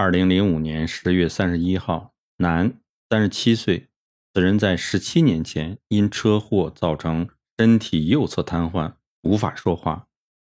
二零零五年十月三十一号，男，三十七岁，此人在十七年前因车祸造成身体右侧瘫痪，无法说话，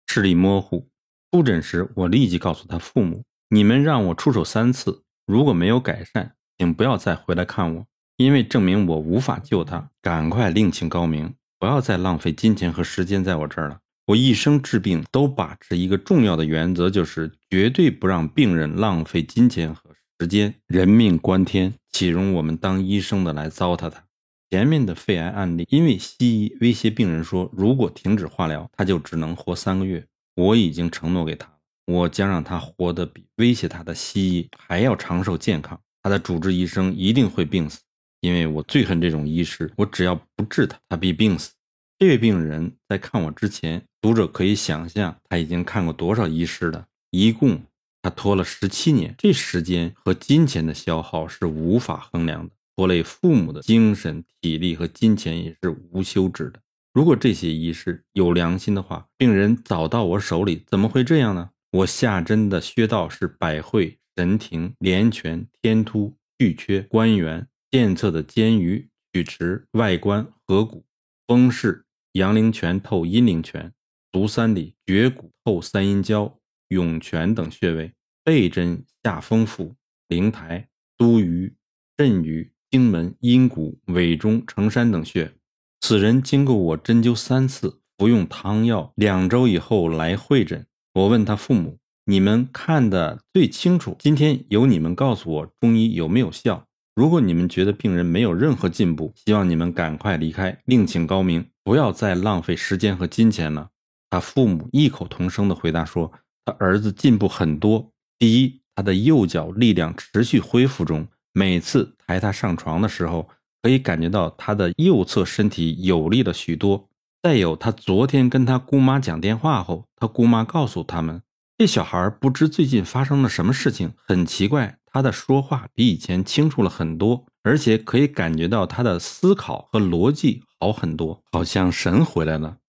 视力模糊。出诊时，我立即告诉他父母：“你们让我出手三次，如果没有改善，请不要再回来看我，因为证明我无法救他。赶快另请高明，不要再浪费金钱和时间在我这儿了。”我一生治病都把持一个重要的原则，就是绝对不让病人浪费金钱和时间。人命关天，岂容我们当医生的来糟蹋他？前面的肺癌案例，因为西医威胁病人说，如果停止化疗，他就只能活三个月。我已经承诺给他，我将让他活得比威胁他的西医还要长寿健康。他的主治医生一定会病死，因为我最恨这种医师。我只要不治他，他必病死。这位病人在看我之前。读者可以想象，他已经看过多少医师了。一共他拖了十七年，这时间和金钱的消耗是无法衡量的，拖累父母的精神、体力和金钱也是无休止的。如果这些医师有良心的话，病人早到我手里，怎么会这样呢？我下针的穴道是百会、神庭、连泉、天突、巨阙、关元；健侧的肩俞、曲池、外关、合谷、风市、阳陵泉透阴陵泉。足三里、绝骨、透三阴交、涌泉等穴位，背针下风腹、灵台、都俞、肾俞、经门、阴谷、尾中、承山等穴。此人经过我针灸三次，服用汤药，两周以后来会诊。我问他父母：“你们看的最清楚，今天由你们告诉我中医有没有效。如果你们觉得病人没有任何进步，希望你们赶快离开，另请高明，不要再浪费时间和金钱了。”他父母异口同声地回答说：“他儿子进步很多。第一，他的右脚力量持续恢复中，每次抬他上床的时候，可以感觉到他的右侧身体有力了许多。再有，他昨天跟他姑妈讲电话后，他姑妈告诉他们，这小孩不知最近发生了什么事情，很奇怪，他的说话比以前清楚了很多，而且可以感觉到他的思考和逻辑好很多，好像神回来了。”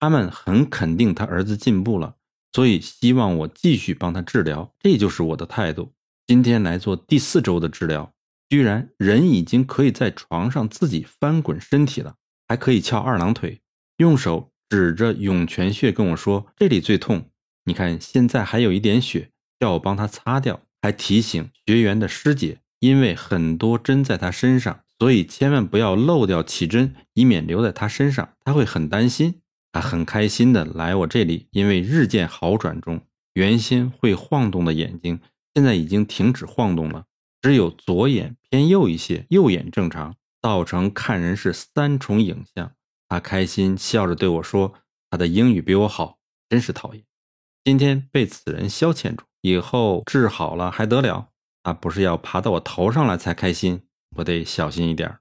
他们很肯定他儿子进步了，所以希望我继续帮他治疗，这就是我的态度。今天来做第四周的治疗，居然人已经可以在床上自己翻滚身体了，还可以翘二郎腿，用手指着涌泉穴跟我说：“这里最痛，你看现在还有一点血，叫我帮他擦掉。”还提醒学员的师姐，因为很多针在他身上，所以千万不要漏掉起针，以免留在他身上，他会很担心。他很开心的来我这里，因为日渐好转中，原先会晃动的眼睛现在已经停止晃动了，只有左眼偏右一些，右眼正常，造成看人是三重影像。他开心笑着对我说：“他的英语比我好，真是讨厌。”今天被此人消遣住，以后治好了还得了？啊不是要爬到我头上来才开心？我得小心一点。